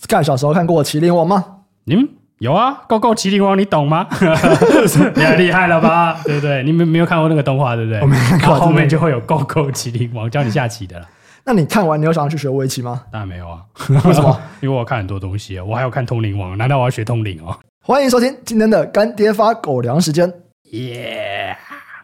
Sky 小时候看过《麒麟王》吗？嗯，有啊，《Go Go 麒麟王》你懂吗？太厉害了吧，对不对？你们没有看过那个动画，对不对？我没看过，后面就会有《Go Go 麒麟王》教你下棋的了。那你看完，你有想要去学围棋吗？当然没有啊，为什么？因为我看很多东西，我还要看《通灵王》，难道我要学通灵哦？欢迎收听今天的干爹发狗粮时间，耶！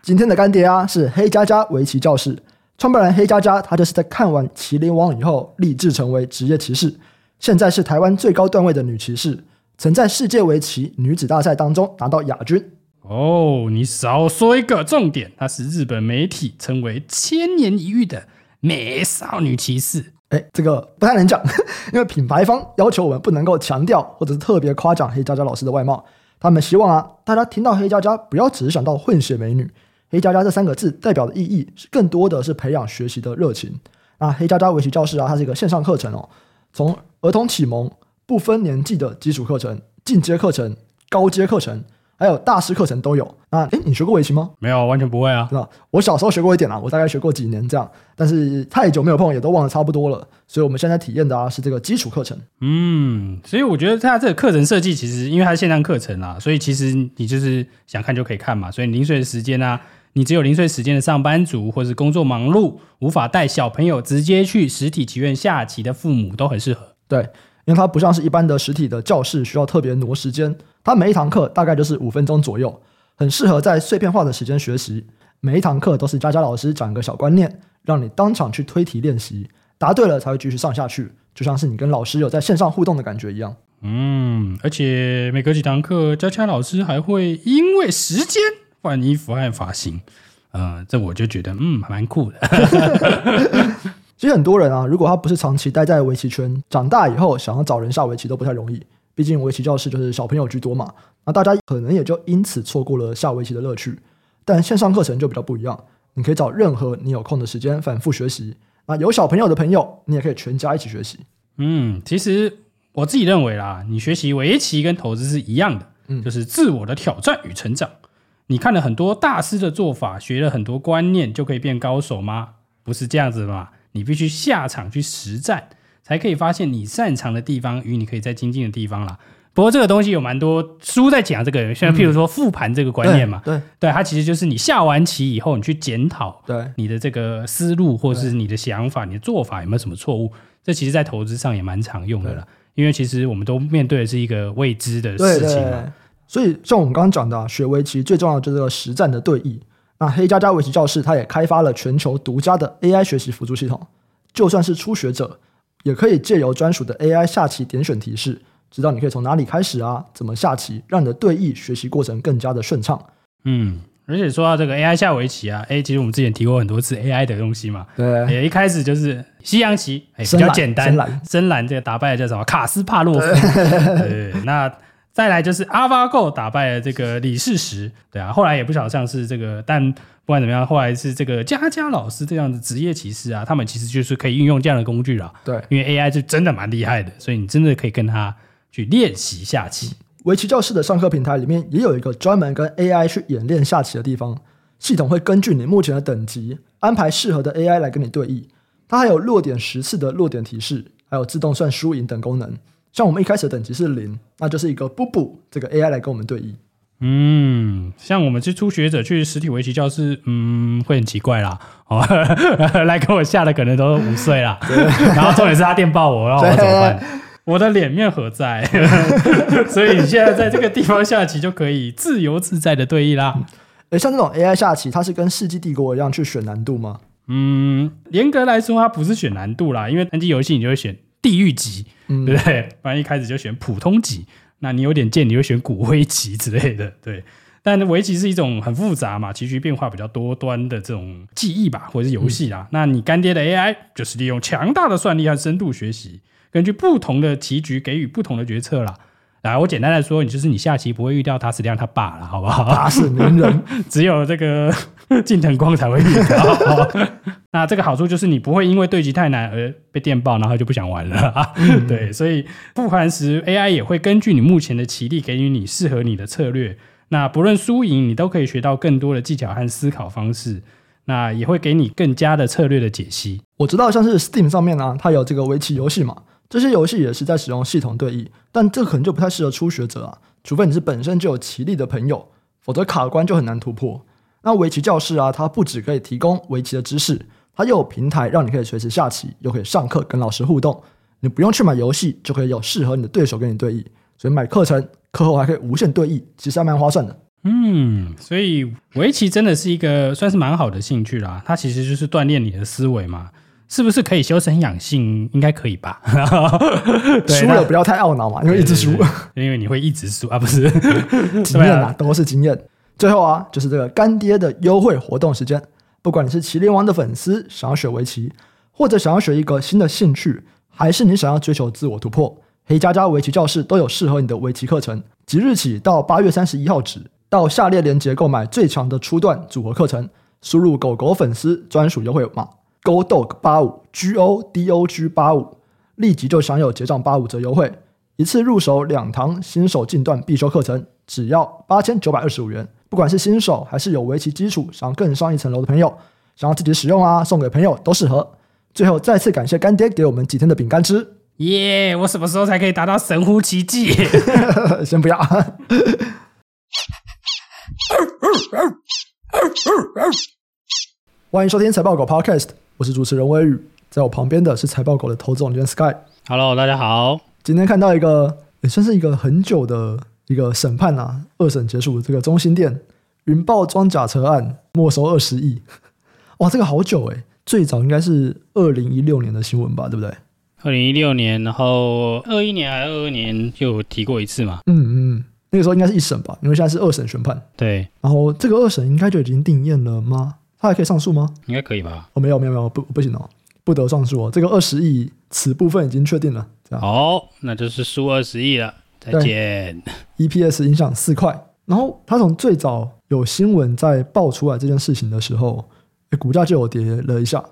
今天的干爹啊是黑加加围棋教室创办人黑佳佳，他就是在看完《麒麟王》以后立志成为职业骑士，现在是台湾最高段位的女骑士，曾在世界围棋女子大赛当中拿到亚军。哦，你少说一个重点，她是日本媒体称为千年一遇的。美少女骑士，哎，这个不太能讲，因为品牌方要求我们不能够强调或者是特别夸奖黑佳佳老师的外貌。他们希望啊，大家听到黑佳佳不要只是想到混血美女。黑加加这三个字代表的意义是更多的是培养学习的热情。那黑加加围棋教室啊，它是一个线上课程哦，从儿童启蒙、不分年纪的基础课程、进阶课程、高阶课程。还有大师课程都有那！诶，你学过围棋吗？没有，完全不会啊。是吧？我小时候学过一点啊，我大概学过几年这样，但是太久没有碰，也都忘得差不多了。所以我们现在体验的啊是这个基础课程。嗯，所以我觉得它这个课程设计其实，因为它是线上课程啦，所以其实你就是想看就可以看嘛。所以零碎的时间啊，你只有零碎时间的上班族或是工作忙碌，无法带小朋友直接去实体棋院下棋的父母都很适合。对，因为它不像是一般的实体的教室，需要特别挪时间。它每一堂课大概就是五分钟左右，很适合在碎片化的时间学习。每一堂课都是佳佳老师讲一个小观念，让你当场去推题练习，答对了才会继续上下去，就像是你跟老师有在线上互动的感觉一样。嗯，而且每隔几堂课，佳佳老师还会因为时间换衣服换发型。呃，这我就觉得嗯蛮酷的。其实很多人啊，如果他不是长期待在围棋圈，长大以后想要找人下围棋都不太容易。毕竟围棋教室就是小朋友居多嘛，那大家可能也就因此错过了下围棋的乐趣。但线上课程就比较不一样，你可以找任何你有空的时间反复学习。那有小朋友的朋友，你也可以全家一起学习。嗯，其实我自己认为啦，你学习围棋跟投资是一样的，嗯，就是自我的挑战与成长。你看了很多大师的做法，学了很多观念，就可以变高手吗？不是这样子嘛，你必须下场去实战。才可以发现你擅长的地方与你可以在精进的地方啦。不过这个东西有蛮多书在讲这个，像譬如说复盘这个观念嘛，对对，对，它其实就是你下完棋以后，你去检讨对你的这个思路或者是你的想法、你的做法有没有什么错误。这其实，在投资上也蛮常用的啦，因为其实我们都面对的是一个未知的事情嘛。所以像我们刚刚讲的、啊，学围棋最重要的就是这个实战的对弈。那黑加加围棋教室，它也开发了全球独家的 AI 学习辅助系统，就算是初学者。也可以借由专属的 AI 下棋点选提示，知道你可以从哪里开始啊，怎么下棋，让你的对弈学习过程更加的顺畅。嗯，而且说到这个 AI 下围棋啊，哎，其实我们之前提过很多次 AI 的东西嘛。对，也一开始就是西洋棋，哎，比较简单。深蓝，深蓝这个打败了叫什么？卡斯帕洛夫。对，那再来就是 AlphaGo 打败了这个李世石。对啊，后来也不晓得像是这个，但。不管怎么样，后来是这个佳佳老师这样的职业棋士啊，他们其实就是可以运用这样的工具了。对，因为 AI 是真的蛮厉害的，所以你真的可以跟他去练习下棋。围棋教室的上课平台里面也有一个专门跟 AI 去演练下棋的地方，系统会根据你目前的等级安排适合的 AI 来跟你对弈。它还有落点十次的落点提示，还有自动算输赢等功能。像我们一开始的等级是零，那就是一个布布这个 AI 来跟我们对弈。嗯，像我们是初学者去实体围棋教室，嗯，会很奇怪啦。哦，来跟我下的可能都五岁啦。然后重点是他电爆我，然后我怎么办？我的脸面何在？所以你现在在这个地方下棋就可以自由自在的对弈啦。诶，像这种 AI 下棋，它是跟世纪帝国一样去选难度吗？嗯，严格来说，它不是选难度啦，因为单机游戏你就会选地狱级，嗯、对不对？不然一开始就选普通级。那你有点贱，你会选骨灰级之类的，对。但围棋是一种很复杂嘛，棋局变化比较多端的这种技艺吧，或者是游戏啦。嗯、那你干爹的 AI 就是利用强大的算力和深度学习，根据不同的棋局给予不同的决策啦。来，我简单来说，你就是你下棋不会遇到塔矢亮他爸了，好不好？打死名人，只有这个 近藤光才会遇到。那这个好处就是你不会因为对局太难而被电爆，然后就不想玩了啊。嗯、对，所以复盘时 AI 也会根据你目前的棋力，给予你适合你的策略。那不论输赢，你都可以学到更多的技巧和思考方式。那也会给你更加的策略的解析。我知道像是 Steam 上面呢、啊，它有这个围棋游戏嘛，这些游戏也是在使用系统对弈，但这可能就不太适合初学者啊，除非你是本身就有棋力的朋友，否则卡关就很难突破。那围棋教室啊，它不只可以提供围棋的知识，它又有平台让你可以随时下棋，又可以上课跟老师互动，你不用去买游戏就可以有适合你的对手跟你对弈，所以买课程课后还可以无限对弈，其实还蛮划算的。嗯，所以围棋真的是一个算是蛮好的兴趣啦。它其实就是锻炼你的思维嘛，是不是可以修身养性？应该可以吧？输了不要太懊恼嘛，因为一直输，因为你会一直输 啊，不 是经验啊，都是经验。最后啊，就是这个干爹的优惠活动时间。不管你是麒麟王的粉丝，想要学围棋，或者想要学一个新的兴趣，还是你想要追求自我突破，黑加加围棋教室都有适合你的围棋课程。即日起到八月三十一号止。到下列链接购买最强的初段组合课程，输入狗狗粉丝专属优惠码 GODOG 八五 G O D O G 八五，立即就享有结账八五折优惠，一次入手两堂新手进段必修课程，只要八千九百二十五元。不管是新手还是有围棋基础想更上一层楼的朋友，想要自己使用啊，送给朋友都适合。最后再次感谢干爹给我们几天的饼干吃，耶！我什么时候才可以达到神乎其技？先不要。欢迎收听财报狗 Podcast，我是主持人威宇，在我旁边的是财报狗的投资总监 Sky。Hello，大家好。今天看到一个也算是一个很久的一个审判啊，二审结束，这个中心店云豹装甲车案没收二十亿，哇，这个好久诶，最早应该是二零一六年的新闻吧，对不对？二零一六年，然后二一年还是二二年就提过一次嘛？嗯嗯。那个时候应该是一审吧，因为现在是二审宣判。对，然后这个二审应该就已经定谳了吗？他还可以上诉吗？应该可以吧？哦，没有没有没有，不不行哦，不得上诉哦。这个二十亿此部分已经确定了。这样。好，那就是输二十亿了。再见。EPS 影响四块。然后他从最早有新闻在爆出来这件事情的时候，诶股价就有跌了一下。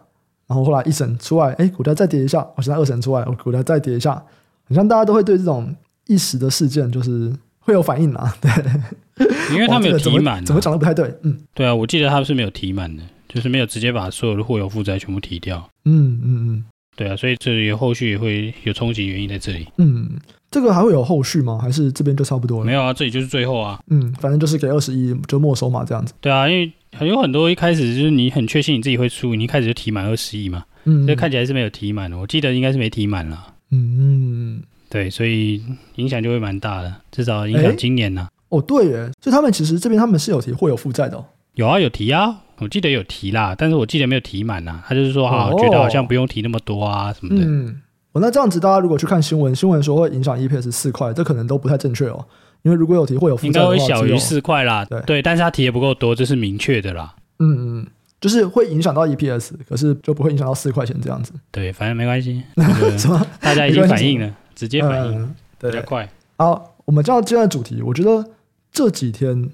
然后后来一审出来，哎，股价再跌一下。我现在二审出来，我股价再跌一下。好像大家都会对这种一时的事件就是。会有反应啊，对，因为他没有提满、啊。这个，怎么讲的不太对，嗯，对啊，我记得他是没有提满的，就是没有直接把所有的货有负债全部提掉，嗯嗯嗯，对啊，所以这里后续也会有冲击原因在这里，嗯，这个还会有后续吗？还是这边就差不多了？没有啊，这里就是最后啊，嗯，反正就是给二十亿就没收嘛，这样子，对啊，因为很有很多一开始就是你很确信你自己会输，你一开始就提满二十亿嘛，嗯，所以看起来是没有提满的，我记得应该是没提满了，嗯嗯。对，所以影响就会蛮大的，至少影响今年呐、啊。哦，对耶，所以他们其实这边他们是有提会有负债的、哦。有啊，有提啊，我记得有提啦，但是我记得没有提满呐、啊。他就是说，哈、哦，觉得好像不用提那么多啊什么的。嗯，哦，那这样子，大家如果去看新闻，新闻说会影响 EPS 四块，这可能都不太正确哦。因为如果有提会有负债的话，应该会小于四块啦。对对，但是他提的不够多，这是明确的啦。嗯嗯，就是会影响到 EPS，可是就不会影响到四块钱这样子。对，反正没关系。什么？大家已经反应了，直接反应。比较快。好，我们讲到今天的主题，我觉得这几天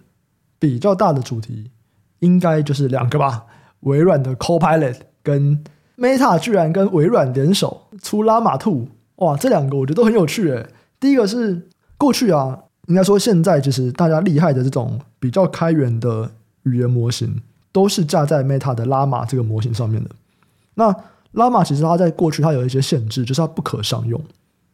比较大的主题应该就是两个吧。微软的 Copilot 跟 Meta 居然跟微软联手出拉马兔哇，这两个我觉得都很有趣诶。第一个是过去啊，应该说现在就是大家厉害的这种比较开源的语言模型，都是架在 Meta 的 Llama 这个模型上面的。那 Llama 其实它在过去它有一些限制，就是它不可商用。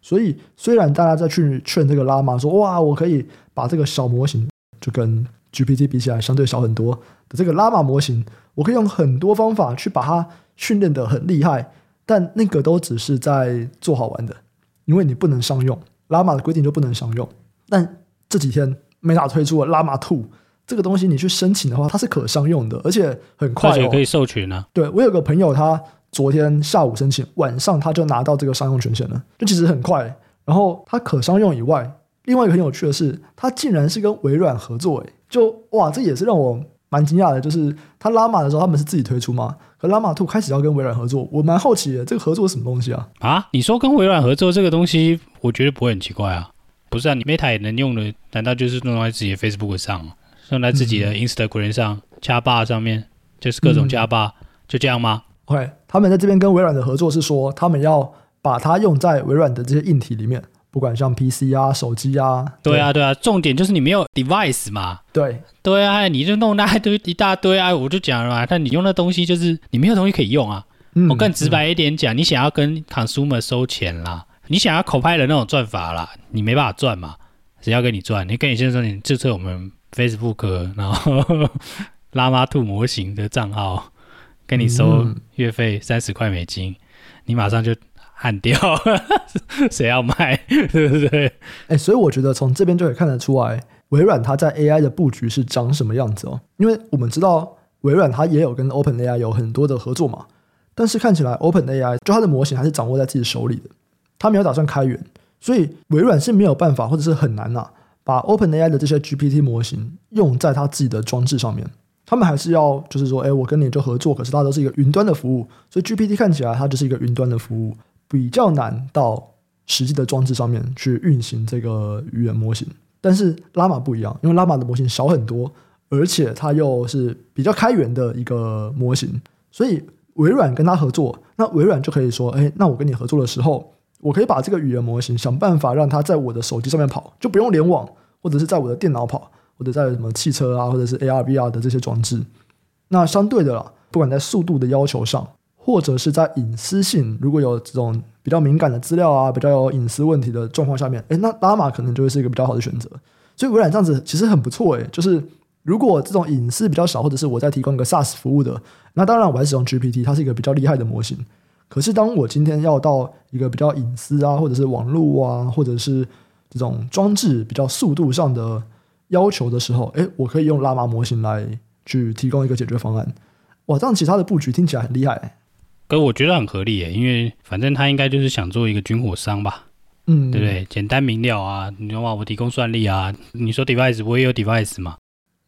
所以，虽然大家在去劝这个拉玛说，哇，我可以把这个小模型就跟 GPT 比起来相对小很多的这个拉玛模型，我可以用很多方法去把它训练的很厉害，但那个都只是在做好玩的，因为你不能商用，拉玛的规定就不能商用。但这几天 Meta 推出了拉玛2这个东西，你去申请的话，它是可商用的，而且很快，哦，而且可以授权啊。对，我有个朋友他。昨天下午申请，晚上他就拿到这个商用权限了，就其实很快。然后它可商用以外，另外一个很有趣的是，它竟然是跟微软合作，诶，就哇，这也是让我蛮惊讶的。就是他拉玛的时候，他们是自己推出吗？可拉玛兔开始要跟微软合作，我蛮好奇的，这个合作是什么东西啊？啊，你说跟微软合作这个东西，我觉得不会很奇怪啊。不是啊，你 Meta 也能用的，难道就是弄在自己的 Facebook 上，用在自己的 Instagram 上，加霸、嗯、上面，就是各种加霸、嗯，就这样吗？OK，他们在这边跟微软的合作是说，他们要把它用在微软的这些硬体里面，不管像 PC 啊、手机啊，对啊，对啊，重点就是你没有 device 嘛。对，对啊，你就弄那一堆一大堆啊，我就讲了嘛。但你用的东西就是你没有东西可以用啊。嗯、我更直白一点讲，嗯、你想要跟 consumer 收钱啦，你想要口拍的那种赚法啦，你没办法赚嘛。谁要跟你赚？你跟你先生说你注册我们 Facebook，然后 拉玛兔模型的账号，跟你收月费三十块美金，嗯、你马上就。喊掉，谁要卖，对不对？哎、欸，所以我觉得从这边就可以看得出来，微软它在 AI 的布局是长什么样子哦。因为我们知道微软它也有跟 OpenAI 有很多的合作嘛，但是看起来 OpenAI 就它的模型还是掌握在自己手里的，它没有打算开源，所以微软是没有办法或者是很难呐、啊，把 OpenAI 的这些 GPT 模型用在它自己的装置上面。他们还是要就是说，哎、我跟你就合作，可是它都是一个云端的服务，所以 GPT 看起来它就是一个云端的服务。比较难到实际的装置上面去运行这个语言模型，但是拉玛不一样，因为拉玛的模型小很多，而且它又是比较开源的一个模型，所以微软跟它合作，那微软就可以说，哎，那我跟你合作的时候，我可以把这个语言模型想办法让它在我的手机上面跑，就不用联网，或者是在我的电脑跑，或者在什么汽车啊，或者是 AR、VR 的这些装置。那相对的啦，不管在速度的要求上。或者是在隐私性，如果有这种比较敏感的资料啊，比较有隐私问题的状况下面，诶，那拉玛可能就会是一个比较好的选择。所以微软这样子其实很不错诶，就是如果这种隐私比较少，或者是我在提供一个 SaaS 服务的，那当然我还是使用 GPT，它是一个比较厉害的模型。可是当我今天要到一个比较隐私啊，或者是网络啊，或者是这种装置比较速度上的要求的时候，哎，我可以用拉玛模型来去提供一个解决方案。哇，这样其他的布局听起来很厉害。可我觉得很合理耶，因为反正他应该就是想做一个军火商吧，嗯，对不对？简单明了啊，你说我提供算力啊，你说 device 我也有 device 嘛，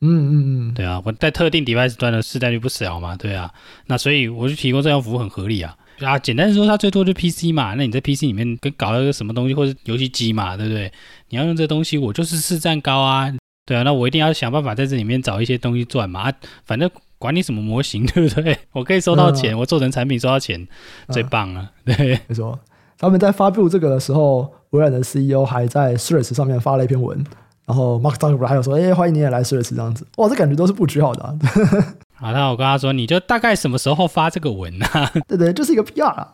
嗯嗯嗯，对啊，我在特定 device 端的市占率不小嘛，对啊，那所以我就提供这样服务很合理啊。啊，简单说，它最多就 PC 嘛，那你在 PC 里面跟搞了个什么东西，或者游戏机嘛，对不对？你要用这东西，我就是市占高啊，对啊，那我一定要想办法在这里面找一些东西赚嘛，啊，反正。管你什么模型，对不对？我可以收到钱，嗯、我做成产品收到钱，嗯、最棒了。对，没错。他们在发布这个的时候，微软的 CEO 还在 Threads 上面发了一篇文，然后 Mark Zuckerberg 还有说：“哎，欢迎你也来 Threads 这样子。”哇，这感觉都是布局好的、啊。好，那我跟他说，你就大概什么时候发这个文呢、啊？对对，就是一个 PR 啊。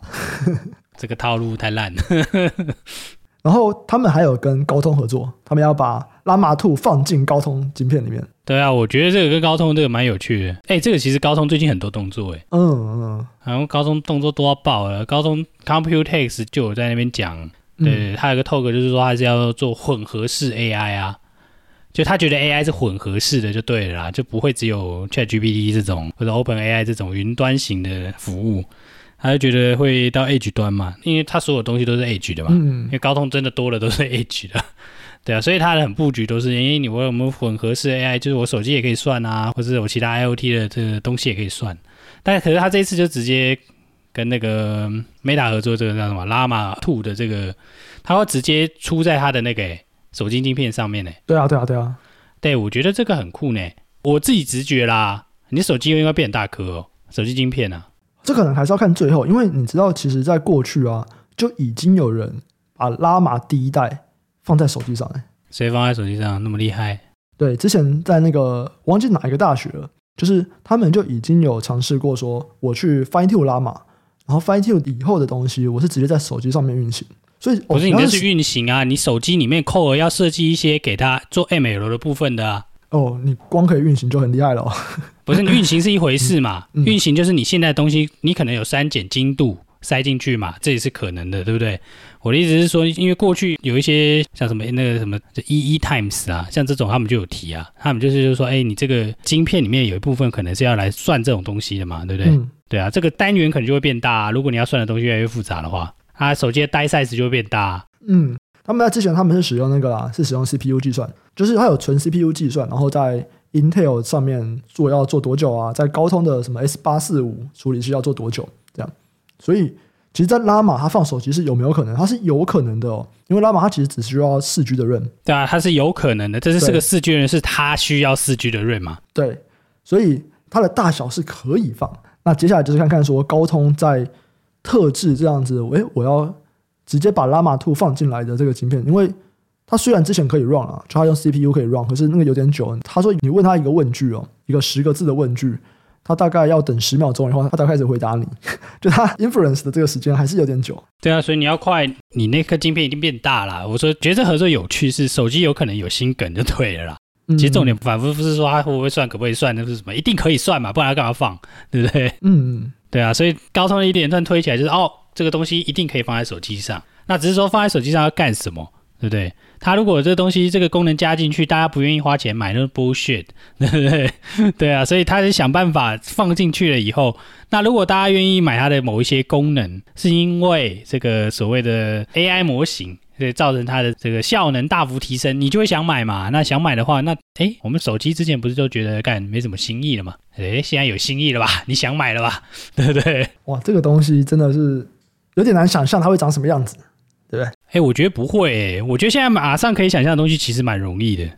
这个套路太烂了。然后他们还有跟高通合作，他们要把拉玛兔放进高通晶片里面。对啊，我觉得这个跟高通这个蛮有趣的。哎，这个其实高通最近很多动作，哎，嗯嗯，然后高通动作都要爆了。高通 Computex 就有在那边讲，对，他有个 talk 就是说他是要做混合式 AI 啊，就他觉得 AI 是混合式的就对了啦，就不会只有 ChatGPT 这种或者 OpenAI 这种云端型的服务，他就觉得会到 Edge 端嘛，因为他所有东西都是 Edge 的嘛，嗯，因为高通真的多了都是 Edge 的。对啊，所以它的很布局都是，因为你我有没有混合式 AI，就是我手机也可以算啊，或者我其他 IoT 的这个东西也可以算。但可是他这一次就直接跟那个 Meta 合作，这个叫什么 Llama Two 的这个，它会直接出在它的那个手机晶片上面呢。对啊，对啊，对啊。对，我觉得这个很酷呢。我自己直觉啦，你手机应该变很大颗哦，手机晶片啊。这可能还是要看最后，因为你知道，其实在过去啊，就已经有人把 Llama 第一代。放在手机上哎，谁放在手机上那么厉害？对，之前在那个忘记哪一个大学了，就是他们就已经有尝试过说，我去 fine tune 拉玛，然后 fine tune 以后的东西，我是直接在手机上面运行。所以不是你那是运行啊，你手机里面扣了要设计一些给它做 ML 的部分的啊。哦，你光可以运行就很厉害了。不是，你运行是一回事嘛，嗯嗯、运行就是你现在的东西，你可能有删减精度。塞进去嘛，这也是可能的，对不对？我的意思是说，因为过去有一些像什么那个什么 EE Times 啊，像这种他们就有提啊，他们就是就是说，哎，你这个晶片里面有一部分可能是要来算这种东西的嘛，对不对？嗯、对啊，这个单元可能就会变大啊。如果你要算的东西越来越复杂的话，啊，手机的 die size 就会变大啊。嗯，他们在之前他们是使用那个啦，是使用 CPU 计算，就是它有纯 CPU 计算，然后在 Intel 上面做要做多久啊？在高通的什么 S 八四五处理器要做多久？这样。所以，其实，在拉玛他放手机是有没有可能？他是有可能的哦，因为拉玛他其实只需要四 G 的 RAM。对啊，他是有可能的。这是这个四 G 的 RAM，是他需要四 G 的 RAM 嘛？对，所以它的大小是可以放。那接下来就是看看说高通在特制这样子，诶，我要直接把拉玛 Two 放进来的这个晶片，因为它虽然之前可以 run 啊，就它用 CPU 可以 run，可是那个有点久。他说你问他一个问句哦，一个十个字的问句，他大概要等十秒钟以后，他才开始回答你。就他 inference 的这个时间还是有点久。对啊，所以你要快，你那颗晶片已经变大了。我说觉得这合作有趣是手机有可能有心梗就对了啦。其实重点反复不是说它会不会算，可不可以算，那是什么？一定可以算嘛，不然要干嘛放？对不对？嗯，对啊，所以高通的一连串推起来就是哦，这个东西一定可以放在手机上。那只是说放在手机上要干什么，对不对？他如果这个东西这个功能加进去，大家不愿意花钱买，那是 bullshit，对不对？对啊，所以他是想办法放进去了以后，那如果大家愿意买它的某一些功能，是因为这个所谓的 AI 模型。对，造成它的这个效能大幅提升，你就会想买嘛。那想买的话，那哎，我们手机之前不是都觉得干没什么新意了嘛？哎，现在有新意了吧？你想买了吧？对不对？哇，这个东西真的是有点难想象它会长什么样子，哎，我觉得不会。我觉得现在马上可以想象的东西其实蛮容易的。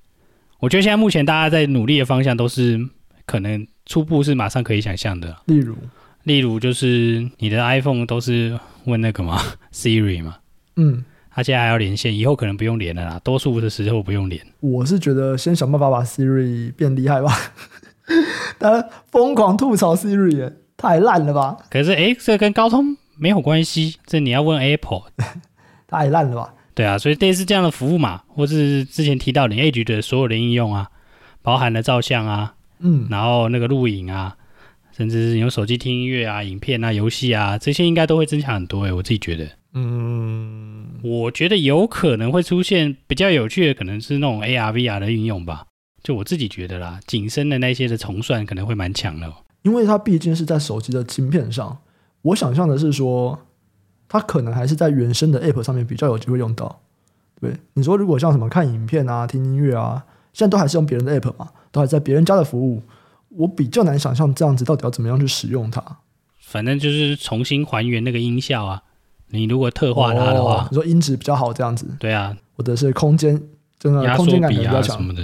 我觉得现在目前大家在努力的方向都是可能初步是马上可以想象的。例如，例如就是你的 iPhone 都是问那个嘛，Siri 嘛，嗯。他现在还要连线，以后可能不用连了啦。多数的时候不用连。我是觉得先想办法把 Siri 变厉害吧。大家疯狂吐槽 Siri 耶，太烂了吧？可是哎，这跟高通没有关系，这你要问 Apple。太烂了吧？对啊，所以类似这样的服务嘛，或是之前提到的 Edge 的所有的应用啊，包含了照相啊，嗯，然后那个录影啊，甚至是用手机听音乐啊、影片啊、游戏啊，这些应该都会增强很多诶，我自己觉得。嗯，我觉得有可能会出现比较有趣的，可能是那种 AR、VR 的运用吧。就我自己觉得啦，景深的那些的重算可能会蛮强的哦。因为它毕竟是在手机的晶片上，我想象的是说，它可能还是在原生的 App 上面比较有机会用到。对，你说如果像什么看影片啊、听音乐啊，现在都还是用别人的 App 嘛，都还在别人家的服务，我比较难想象这样子到底要怎么样去使用它。反正就是重新还原那个音效啊。你如果特化它的话，哦、你说音质比较好这样子，对啊，或者是空间真的空间感比较强什么的，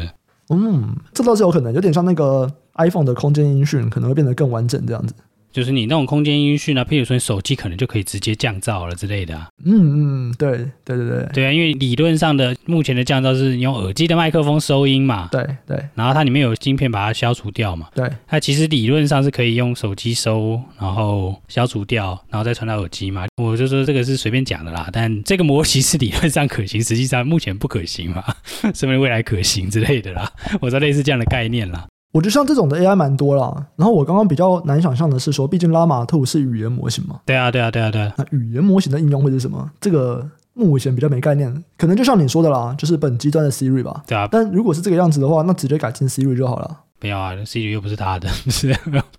嗯，这倒是有可能，有点像那个 iPhone 的空间音讯可能会变得更完整这样子。就是你那种空间音讯啊，譬如说你手机可能就可以直接降噪了之类的啊。嗯嗯，对对对对，对啊，因为理论上的目前的降噪是你用耳机的麦克风收音嘛。对对。然后它里面有晶片把它消除掉嘛。对。它其实理论上是可以用手机收，然后消除掉，然后再传到耳机嘛。我就说这个是随便讲的啦，但这个模型是理论上可行，实际上目前不可行嘛，说不定未来可行之类的啦。我说类似这样的概念啦。我觉得像这种的 AI 蛮多啦，然后我刚刚比较难想象的是说，毕竟 Llama 2是语言模型嘛。对啊，对啊，对啊，对啊。那语言模型的应用会是什么？这个目前比较没概念，可能就像你说的啦，就是本机端的 Siri 吧。对啊。但如果是这个样子的话，那直接改进 Siri 就好了。不要啊，Siri 又不是他的，是。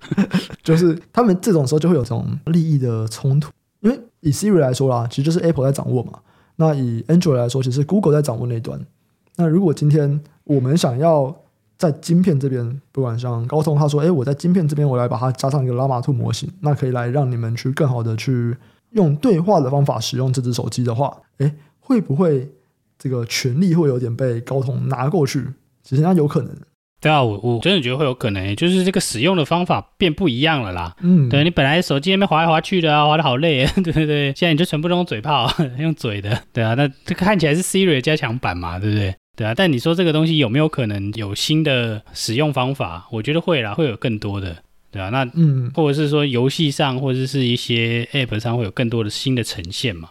就是他们这种时候就会有这种利益的冲突，因为以 Siri 来说啦，其实就是 Apple 在掌握嘛。那以 Android 来说，其实 Google 在掌握那一端。那如果今天我们想要在晶片这边，不管像高通，他说：“哎，我在晶片这边，我来把它加上一个拉马兔模型，那可以来让你们去更好的去用对话的方法使用这只手机的话，哎，会不会这个权利会有点被高通拿过去？其实那有可能。对啊，我我真的觉得会有可能，就是这个使用的方法变不一样了啦。嗯，对，你本来手机那边滑来滑去的啊，滑得好累，对对对，现在你就全部都用嘴炮，用嘴的，对啊，那这个看起来是 Siri 的加强版嘛，对不对？”对啊，但你说这个东西有没有可能有新的使用方法？我觉得会啦，会有更多的，对啊，那嗯，或者是说游戏上，或者是一些 App 上会有更多的新的呈现嘛？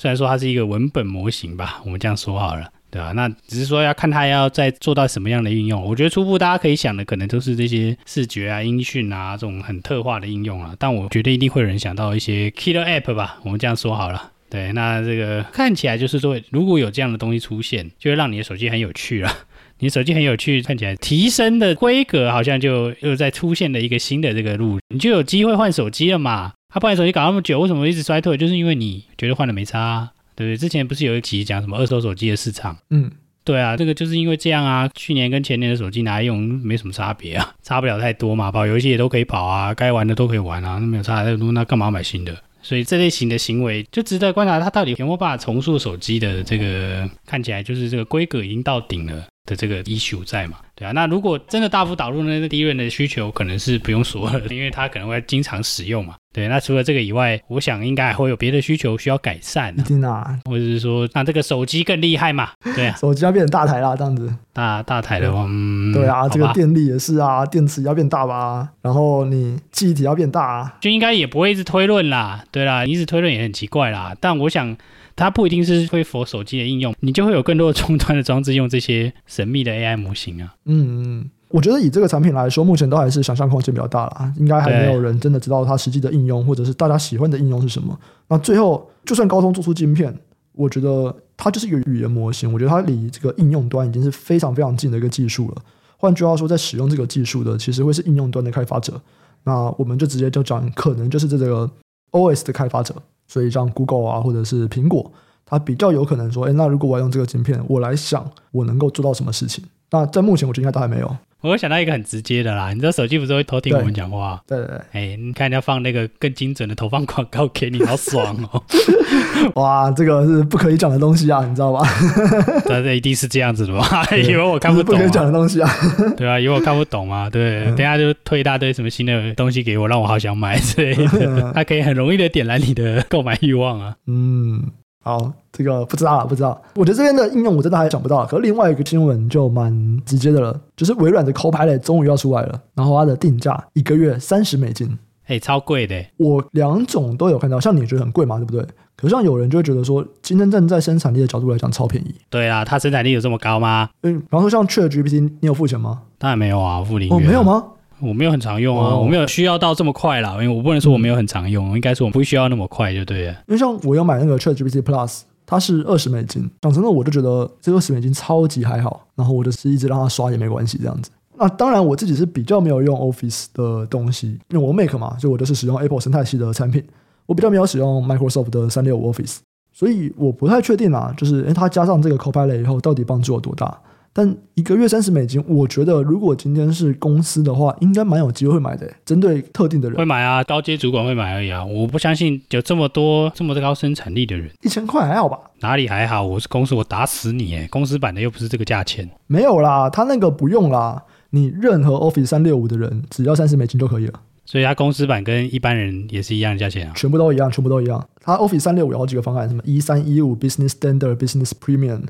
虽然说它是一个文本模型吧，我们这样说好了，对啊，那只是说要看它要再做到什么样的应用。我觉得初步大家可以想的，可能都是这些视觉啊、音讯啊这种很特化的应用啊。但我觉得一定会有人想到一些 Killer App 吧，我们这样说好了。对，那这个看起来就是说，如果有这样的东西出现，就会让你的手机很有趣了。你手机很有趣，看起来提升的规格好像就又在出现了一个新的这个路，你就有机会换手机了嘛。他换手机搞那么久，为什么一直衰退？就是因为你觉得换了没差啊，对不对？之前不是有一集讲什么二手手机的市场？嗯，对啊，这个就是因为这样啊。去年跟前年的手机拿来用没什么差别啊，差不了太多嘛，跑游戏也都可以跑啊，该玩的都可以玩啊，那没有差太多，那干嘛买新的？所以这类型的行为就值得观察，它到底有没有办法重塑手机的这个看起来就是这个规格已经到顶了。的这个 issue 在嘛？对啊，那如果真的大幅导入那个低润的需求，可能是不用说了，因为它可能会经常使用嘛。对，那除了这个以外，我想应该还会有别的需求需要改善，啊，一定啊，或者是说让这个手机更厉害嘛？对啊，手机要变成大台啦，这样子。大大台的话，嗯，对啊，这个电力也是啊，电池要变大吧，然后你记忆体要变大，啊，就应该也不会一直推论啦。对啦，一直推论也很奇怪啦。但我想。它不一定是会 for 手机的应用，你就会有更多的终端的装置用这些神秘的 AI 模型啊。嗯嗯，我觉得以这个产品来说，目前都还是想象空间比较大啦，应该还没有人真的知道它实际的应用，或者是大家喜欢的应用是什么。那最后，就算高通做出晶片，我觉得它就是一个语言模型，我觉得它离这个应用端已经是非常非常近的一个技术了。换句话说，在使用这个技术的，其实会是应用端的开发者。那我们就直接就讲，可能就是这个 OS 的开发者。所以像 Google 啊，或者是苹果，它比较有可能说，哎，那如果我要用这个晶片，我来想我能够做到什么事情。那在目前，我觉得应该都还没有。我想到一个很直接的啦，你知道手机不是会偷听我们讲话？对对对。哎，你看人家放那个更精准的投放广告给你，好爽哦！哇，这个是不可以讲的东西啊，你知道吧？但是一定是这样子的吧？以为我看不懂，不可以讲的东西啊？对啊，以为我看不懂啊？对，等下就推一大堆什么新的东西给我，让我好想买之类的，它可以很容易的点燃你的购买欲望啊。嗯。好，这个不知道了，不知道。我觉得这边的应用我真的还想不到。可是另外一个新闻就蛮直接的了，就是微软的 Copilot 终于要出来了，然后它的定价一个月三十美金，哎，超贵的。我两种都有看到，像你觉得很贵嘛，对不对？可是像有人就会觉得说，今天站在生产力的角度来讲，超便宜。对啊，它生产力有这么高吗？嗯，比方说像 ChatGPT，你有付钱吗？当然没有啊，付零元。哦，没有吗？我没有很常用啊，哦、我没有需要到这么快啦，因为我不能说我没有很常用，嗯、应该说我不需要那么快就对了。因为像我要买那个 ChatGPT Plus，它是二十美金，讲真的我就觉得这二十美金超级还好，然后我就是一直让它刷也没关系这样子。那当然我自己是比较没有用 Office 的东西，因为我 Mac 嘛，所以我就是使用 Apple 生态系的产品，我比较没有使用 Microsoft 的三六五 Office，所以我不太确定啊，就是诶它加上这个 Copilot 以后到底帮助有多大。但一个月三十美金，我觉得如果今天是公司的话，应该蛮有机会买的。针对特定的人，会买啊，高阶主管会买而已啊。我不相信有这么多这么高生产力的人，一千块还好吧？哪里还好？我是公司，我打死你！哎，公司版的又不是这个价钱。没有啦，他那个不用啦。你任何 Office 三六五的人，只要三十美金就可以了。所以他公司版跟一般人也是一样的价钱啊？全部都一样，全部都一样。他 Office 三六五有好几个方案，什么一三一五 Business Standard、Business Premium。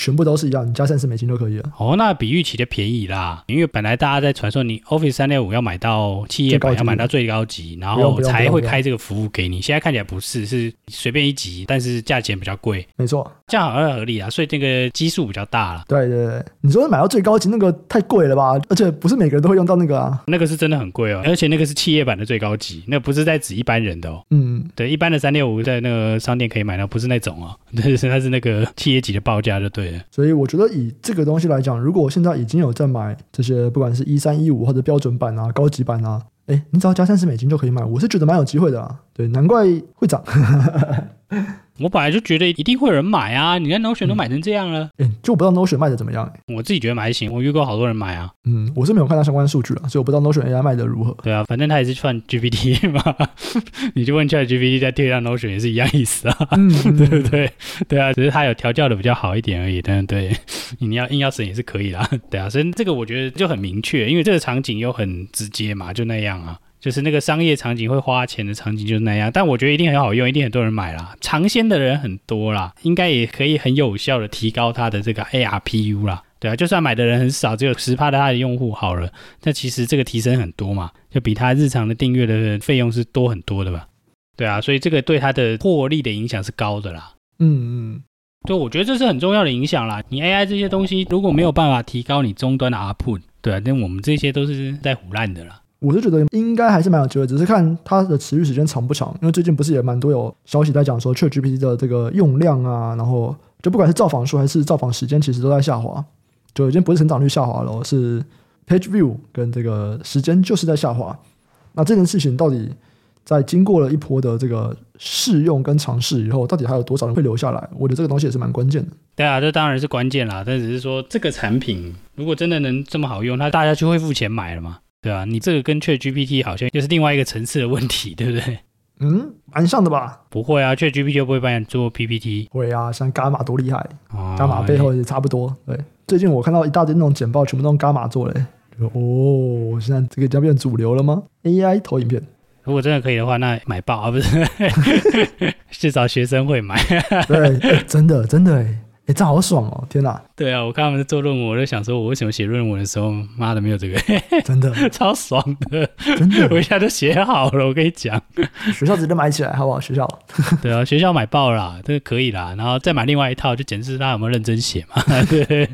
全部都是一样，你加三十美金就可以了。哦，那比预期的便宜啦，因为本来大家在传说你 Office 三六五要买到企业版，要买到最高级，然后才会开这个服务给你。现在看起来不是，是随便一级，但是价钱比较贵。没错，这样好像合理啊，所以这个基数比较大了。对对对，你说买到最高级那个太贵了吧？而且不是每个人都会用到那个啊。那个是真的很贵哦，而且那个是企业版的最高级，那不是在指一般人的哦。嗯，对，一般的三六五在那个商店可以买到，不是那种哦，但是它是那个企业级的报价就对所以我觉得。以这个东西来讲，如果我现在已经有在买这些，不管是一三一五或者标准版啊、高级版啊，哎，你只要加三十美金就可以买，我是觉得蛮有机会的啊。对，难怪会涨。我本来就觉得一定会有人买啊！你看 Notion 都买成这样了，哎、嗯，就我不知道 Notion 卖的怎么样。我自己觉得还行，我遇过好多人买啊。嗯，我是没有看到相关数据啊，所以我不知道 Notion AI 卖的如何。对啊，反正他也是算 GPT 嘛，你就问 ChatGPT 再贴上 Notion 也是一样意思啊，嗯、对不对？对啊，只是它有调教的比较好一点而已。但对，你要硬要省也是可以啦。对啊，所以这个我觉得就很明确，因为这个场景又很直接嘛，就那样啊。就是那个商业场景会花钱的场景就是那样，但我觉得一定很好用，一定很多人买啦，尝鲜的人很多啦，应该也可以很有效的提高它的这个 ARPU 啦，对啊，就算买的人很少，只有十趴的他的用户好了，那其实这个提升很多嘛，就比他日常的订阅的费用是多很多的吧，对啊，所以这个对他的获利的影响是高的啦，嗯嗯，对我觉得这是很重要的影响啦，你 AI 这些东西如果没有办法提高你终端的 output，对啊，那我们这些都是在胡烂的啦。我是觉得应该还是蛮有机会，只是看它的持续时间长不长。因为最近不是也蛮多有消息在讲说，ChatGPT 的这个用量啊，然后就不管是造访数还是造访时间，其实都在下滑，就已经不是成长率下滑了，是 Page View 跟这个时间就是在下滑。那这件事情到底在经过了一波的这个试用跟尝试以后，到底还有多少人会留下来？我觉得这个东西也是蛮关键的。对啊，这当然是关键啦。但只是说这个产品如果真的能这么好用，那大家就会付钱买了嘛。对啊，你这个跟 ChatGPT 好像又是另外一个层次的问题，对不对？嗯，蛮像的吧？不会啊，ChatGPT 就不会帮你做 PPT。会啊，像伽马多厉害，哦、伽马背后也差不多。对，最近我看到一大堆那种简报，全部都用伽马做的。哦，现在这个将变主流了吗？AI 投影片，如果真的可以的话，那买爆啊，不是？至少学生会买。对，真的，真的，哎。欸、这好爽哦！天哪，对啊，我看他们在做论文，我就想说，我为什么写论文的时候，妈的没有这个，真的 超爽的，真的，我一下就写好了。我跟你讲，学校直接买起来好不好？学校，对啊，学校买爆了啦，这个可以啦，然后再买另外一套，就检视他有没有认真写嘛。对，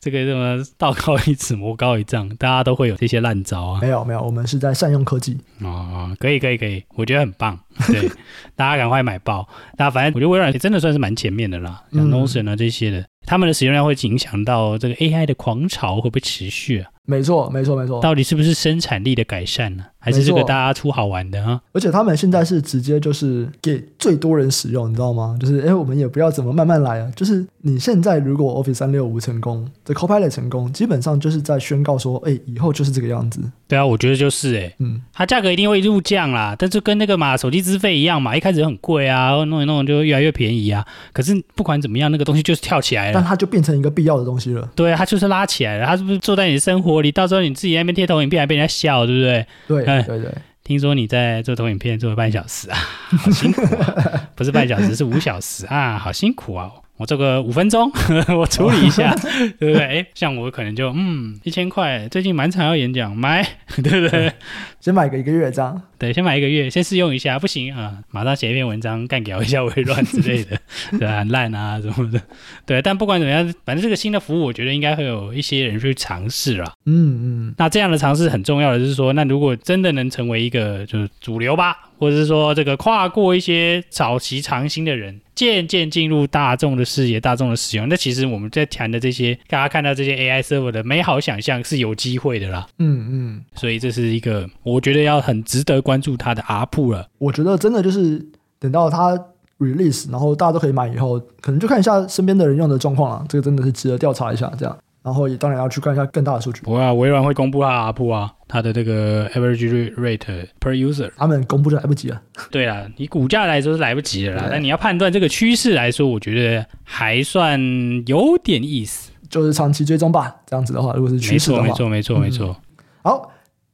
这个什么道高一尺，魔高一丈，大家都会有这些烂招啊。没有没有，我们是在善用科技哦，可以可以可以，我觉得很棒。对，大家赶快买爆！大家反正我觉得微软也真的算是蛮前面的啦，像 Notion 啊这些的，他们的使用量会影响到这个 AI 的狂潮会不会持续啊？没错，没错，没错。到底是不是生产力的改善呢？还是这个大家出好玩的啊？而且他们现在是直接就是给最多人使用，你知道吗？就是哎，我们也不要怎么慢慢来啊。就是你现在如果 Office 三六五成功，这 Copilot 成功，基本上就是在宣告说，哎，以后就是这个样子。对啊，我觉得就是哎，嗯，它价格一定会一路降啦。但是跟那个嘛手机资费一样嘛，一开始很贵啊，弄一弄就越来越便宜啊。可是不管怎么样，那个东西就是跳起来了，但它就变成一个必要的东西了。对啊，它就是拉起来了。它是不是坐在你的生活里？到时候你自己。那边贴投影片还被人家笑，对不对？对，对对对。听说你在做投影片做了半小时啊，好辛苦啊！不是半小时，是五小时啊，好辛苦啊！我做个五分钟，我处理一下，对不对？哎，像我可能就嗯，一千块，最近满场要演讲，买，对不对？先买个一个月这样。对，先买一个月，先试用一下，不行啊，马上写一篇文章干掉一下微软之类的，对啊，很烂啊什么的。对，但不管怎么样，反正这个新的服务，我觉得应该会有一些人去尝试了。嗯嗯。那这样的尝试很重要的就是说，那如果真的能成为一个就是主流吧，或者是说这个跨过一些早期尝新的人。渐渐进入大众的视野，大众的使用，那其实我们在谈的这些，大家看到这些 AI server 的美好想象是有机会的啦。嗯嗯，所以这是一个我觉得要很值得关注它的 ARPU 了。我觉得真的就是等到它 release，然后大家都可以买以后，可能就看一下身边的人用的状况啊，这个真的是值得调查一下，这样。然后也当然要去看一下更大的数据。不会啊，微软会公布它的 ARPU 啊，它的这个 average rate per user。他们公布就来不及了。对啊，以股价来说是来不及了啦。但你要判断这个趋势来说，我觉得还算有点意思。就是长期追踪吧，这样子的话，如果是趋势的话。没错，没错，没错，没错。好，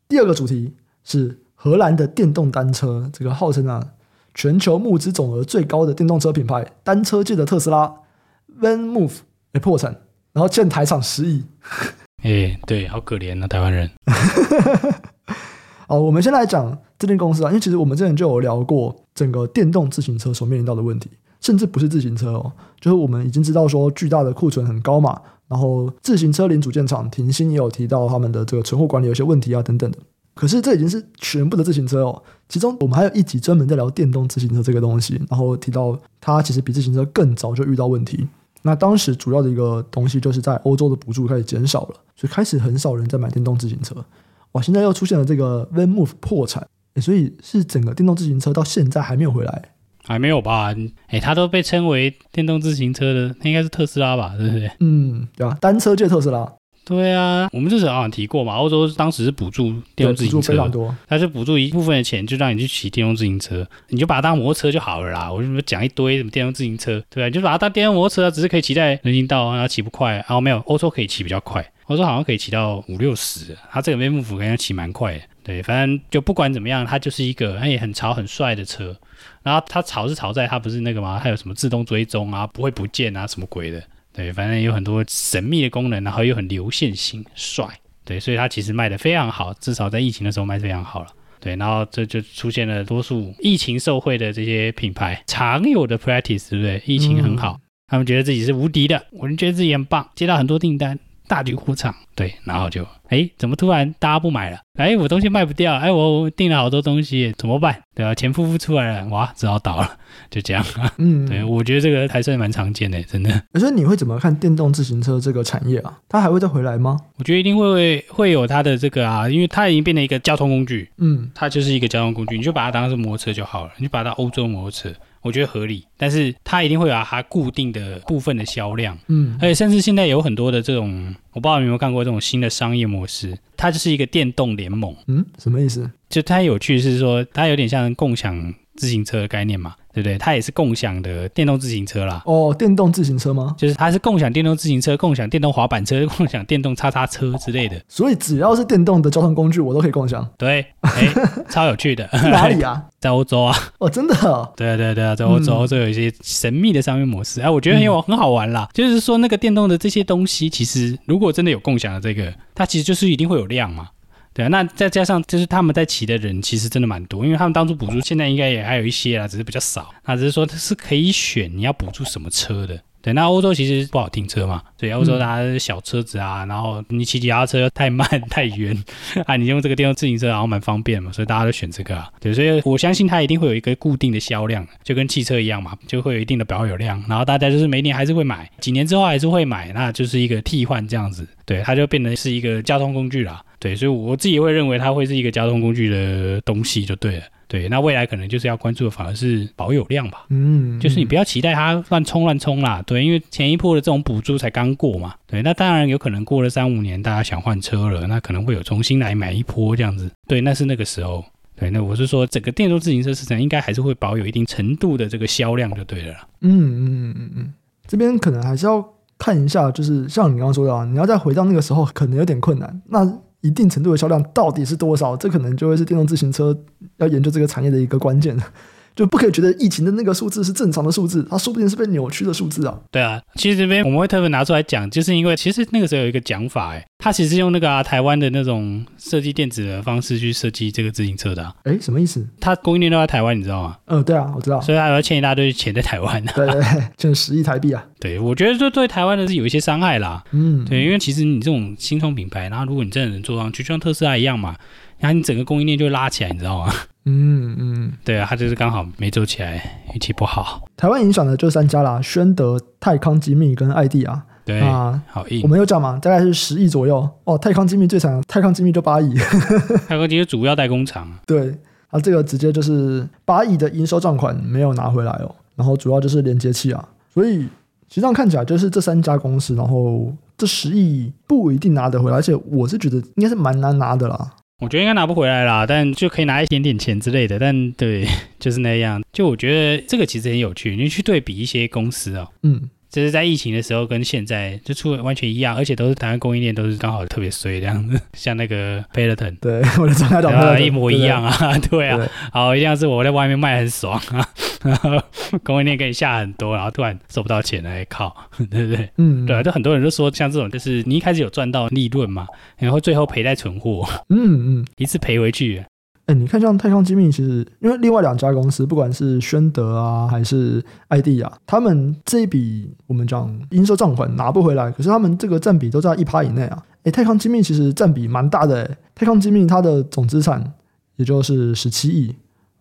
第二个主题是荷兰的电动单车，这个号称啊全球募资总额最高的电动车品牌，单车界的特斯拉，VanMoof 被破产。然后建台厂十亿，哎，对，好可怜啊，台湾人。哦，我们先来讲这间公司啊，因为其实我们之前就有聊过整个电动自行车所面临到的问题，甚至不是自行车哦，就是我们已经知道说巨大的库存很高嘛，然后自行车零组件厂停薪也有提到他们的这个存货管理有些问题啊等等的。可是这已经是全部的自行车哦，其中我们还有一集专门在聊电动自行车这个东西，然后提到它其实比自行车更早就遇到问题。那当时主要的一个东西就是在欧洲的补助开始减少了，所以开始很少人在买电动自行车。哇，现在又出现了这个 VanMoof 破产，所以是整个电动自行车到现在还没有回来，还没有吧？哎，它都被称为电动自行车的，应该是特斯拉吧？对不对？嗯，对吧？单车界特斯拉。对啊，我们之前好像提过嘛，欧洲当时是补助电动自行车，非常多，它是补助一部分的钱，就让你去骑电动自行车，你就把它当摩托车就好了啦。我什么讲一堆什么电动自行车，对啊，就把它当电动摩托车，只是可以骑在人行道，然后骑不快。然后没有，欧洲可以骑比较快，欧洲好像可以骑到五六十，它这个 VanMoof 好像骑蛮快的。对，反正就不管怎么样，它就是一个它也很潮很帅的车。然后它潮是潮在它不是那个嘛，它有什么自动追踪啊，不会不见啊，什么鬼的。对，反正有很多神秘的功能，然后又很流线型，帅。对，所以它其实卖的非常好，至少在疫情的时候卖得非常好了。对，然后这就出现了多数疫情受惠的这些品牌常有的 practice，对不对？疫情很好，嗯、他们觉得自己是无敌的，我们觉得自己很棒，接到很多订单。大举出场，对，然后就，哎，怎么突然大家不买了？哎，我东西卖不掉，哎，我订了好多东西，怎么办？对吧？钱付不出来了，哇，只好倒了，就这样。嗯，对，我觉得这个还算蛮常见的，真的。可是你会怎么看电动自行车这个产业啊？它还会再回来吗？我觉得一定会会有它的这个啊，因为它已经变成一个交通工具。嗯，它就是一个交通工具，你就把它当成摩托车就好了，你就把它当欧洲摩托车。我觉得合理，但是它一定会有它固定的部分的销量，嗯，而且甚至现在有很多的这种我不知道你有没有看过这种新的商业模式，它就是一个电动联盟。嗯，什么意思？就它有趣是说，它有点像共享自行车的概念嘛。对不对？它也是共享的电动自行车啦。哦，电动自行车吗？就是它是共享电动自行车、共享电动滑板车、共享电动叉叉车之类的。所以只要是电动的交通工具，我都可以共享。对，哎，超有趣的。哪里啊？在欧洲啊。哦，真的、哦？对啊，对啊，对啊，在欧洲，欧洲有一些神秘的商业模式。哎、嗯，我觉得很有很好玩啦。就是说，那个电动的这些东西，其实如果真的有共享的这个，它其实就是一定会有量嘛。对啊，那再加上就是他们在骑的人其实真的蛮多，因为他们当初补助现在应该也还有一些啦，只是比较少。那只是说它是可以选你要补助什么车的。对，那欧洲其实不好停车嘛，所以欧洲大家小车子啊，嗯、然后你骑脚踏车又太慢 太远啊，你用这个电动自行车然后蛮方便嘛，所以大家都选这个啊。对，所以我相信它一定会有一个固定的销量，就跟汽车一样嘛，就会有一定的保有量，然后大家就是每年还是会买，几年之后还是会买，那就是一个替换这样子。对，它就变成是一个交通工具啦。对，所以我自己会认为它会是一个交通工具的东西就对了。对，那未来可能就是要关注的反而是保有量吧。嗯，就是你不要期待它乱冲乱冲啦。对，因为前一波的这种补助才刚过嘛。对，那当然有可能过了三五年，大家想换车了，那可能会有重新来买一波这样子。对，那是那个时候。对，那我是说，整个电动自行车市场应该还是会保有一定程度的这个销量就对了啦。嗯嗯嗯嗯，这边可能还是要看一下，就是像你刚刚说的啊，你要再回到那个时候，可能有点困难。那一定程度的销量到底是多少？这可能就会是电动自行车要研究这个产业的一个关键。就不可以觉得疫情的那个数字是正常的数字，它说不定是被扭曲的数字啊。对啊，其实这边我们会特别拿出来讲，就是因为其实那个时候有一个讲法，哎，他其实用那个啊台湾的那种设计电子的方式去设计这个自行车的。哎，什么意思？它供应链都在台湾，你知道吗？嗯，对啊，我知道。所以他要欠一大堆钱在台湾。对对，欠十亿台币啊。对，我觉得这对台湾的是有一些伤害啦。嗯，对，因为其实你这种新创品牌，然后如果你真的能做上去，就像特斯拉一样嘛，然后你整个供应链就会拉起来，你知道吗？嗯嗯，对啊，他就是刚好没做起来，运气不好。台湾影响的就三家啦，宣德、泰康精密跟艾地啊。对啊，好硬。我们有讲嘛，大概是十亿左右哦。泰康精密最惨，泰康精密就八亿。泰康精密主要代工厂。对，啊，这个直接就是八亿的营收账款没有拿回来哦。然后主要就是连接器啊，所以实际上看起来就是这三家公司，然后这十亿不一定拿得回来，而且我是觉得应该是蛮难拿的啦。我觉得应该拿不回来啦，但就可以拿一点点钱之类的。但对，就是那样。就我觉得这个其实很有趣，你去对比一些公司哦，嗯。就是在疫情的时候跟现在就出完全一样，而且都是台湾供应链都是刚好特别衰这样子，像那个 Peloton，对，我的状态都一模一样啊，对，啊，好，一定要是我在外面卖很爽啊，然 后供应链给你下很多，然后突然收不到钱来，靠，对不对？嗯，对，就很多人都说像这种，就是你一开始有赚到利润嘛，然后最后赔在存货，嗯嗯，一次赔回去。欸、你看，像泰康精密，其实因为另外两家公司，不管是宣德啊还是爱地啊，他们这一笔我们讲应收账款拿不回来，可是他们这个占比都在一趴以内啊。哎、欸，泰康精密其实占比蛮大的、欸，泰康精密它的总资产也就是十七亿，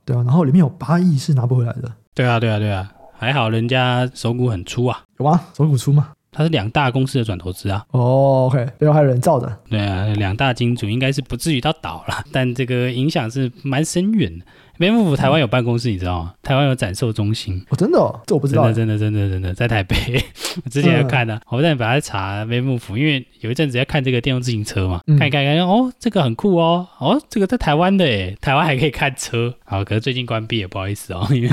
对啊，然后里面有八亿是拿不回来的。对啊，对啊，对啊，还好人家手骨很粗啊，有吗？手骨粗吗？它是两大公司的转投资啊。哦，OK，背后还有人造的。对啊，两大金主应该是不至于到倒了，但这个影响是蛮深远的。梅幕府台湾有办公室，你知道吗？台湾有展售中心哦，真的，哦，这我不知道。真的，真的，真的，真的，在台北，我之前有看的，啊。我在本来查梅幕府，因为有一阵子在看这个电动自行车嘛，看一看，看，哦，这个很酷哦，哦，这个在台湾的诶，台湾还可以看车。好，可是最近关闭了，不好意思哦，因为、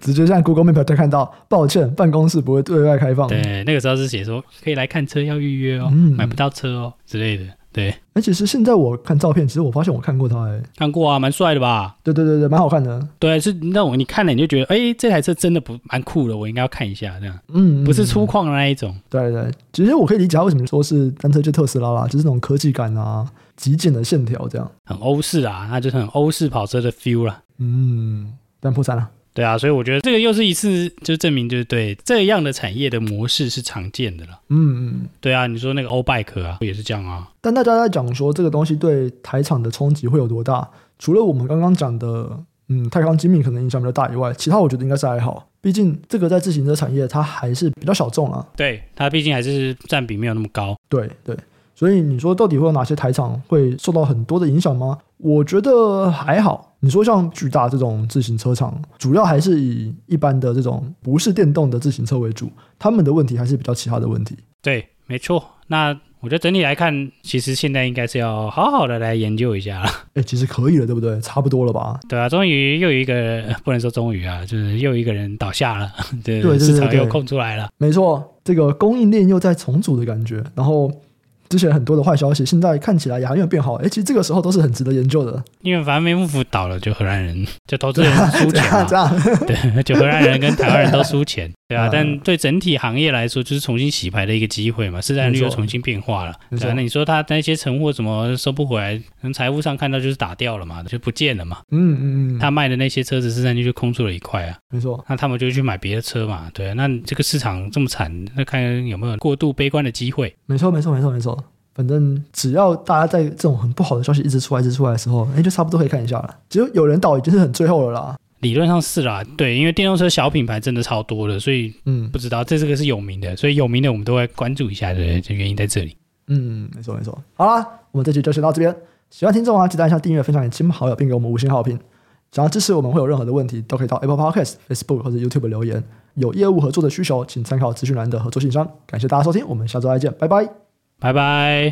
直接像 Google Map 就看到，抱歉，办公室不会对外开放。对，那个时候是写说可以来看车，要预约哦，嗯，买不到车哦之类的。对，而且是现在我看照片，其实我发现我看过他，哎，看过啊，蛮帅的吧？对对对对，蛮好看的。对，是那种你看了你就觉得，哎，这台车真的不蛮酷的，我应该要看一下这样。嗯，不是粗犷的那一种。对对，其实我可以理解他为什么说是单车就特斯拉啦，就是那种科技感啊，极简的线条这样，很欧式啊，那就是很欧式跑车的 feel 啦。嗯，但破产了。对啊，所以我觉得这个又是一次，就证明就是对这样的产业的模式是常见的了。嗯嗯，对啊，你说那个欧拜克啊，也是这样啊。但大家在讲说这个东西对台厂的冲击会有多大？除了我们刚刚讲的，嗯，泰康精密可能影响比较大以外，其他我觉得应该是还好。毕竟这个在自行车产业它还是比较小众啊。对，它毕竟还是占比没有那么高。对对。所以你说到底会有哪些台厂会受到很多的影响吗？我觉得还好。你说像巨大这种自行车厂，主要还是以一般的这种不是电动的自行车为主，他们的问题还是比较其他的问题。对，没错。那我觉得整体来看，其实现在应该是要好好的来研究一下了。哎，其实可以了，对不对？差不多了吧？对啊，终于又有一个不能说终于啊，就是又一个人倒下了，对，对，对，对，对，市场又空出来了。没错，这个供应链又在重组的感觉，然后。之前很多的坏消息，现在看起来也还没有变好。哎，其实这个时候都是很值得研究的。因为反正梅夫倒了，就荷兰人就投资人输钱嘛。这样对，就荷兰人跟台湾人都输钱，对啊。但对整体行业来说，就是重新洗牌的一个机会嘛，市占率又重新变化了。对啊，那你说他那些存货怎么收不回来？从财务上看到就是打掉了嘛，就不见了嘛。嗯嗯嗯。他卖的那些车子市占率就空出了一块啊。没错。那他们就去买别的车嘛。对啊，那这个市场这么惨，那看看有没有过度悲观的机会。没错没错没错没错。反正只要大家在这种很不好的消息一直出来、一直出来的时候，哎，就差不多可以看一下了。只有有人倒已经是很最后了啦。理论上是啦，对，因为电动车小品牌真的超多的，所以嗯，不知道这这个是有名的，所以有名的我们都会关注一下，对，这原因在这里。嗯，没错没错。好啦，我们这期就先到这边。喜欢听众啊，记得按下订阅、分享给亲朋好友，并给我们五星好评。想要支持我们，会有任何的问题，都可以到 Apple Podcast、Facebook 或者 YouTube 留言。有业务合作的需求，请参考资讯栏的合作信箱。感谢大家收听，我们下周再见，拜拜，拜拜。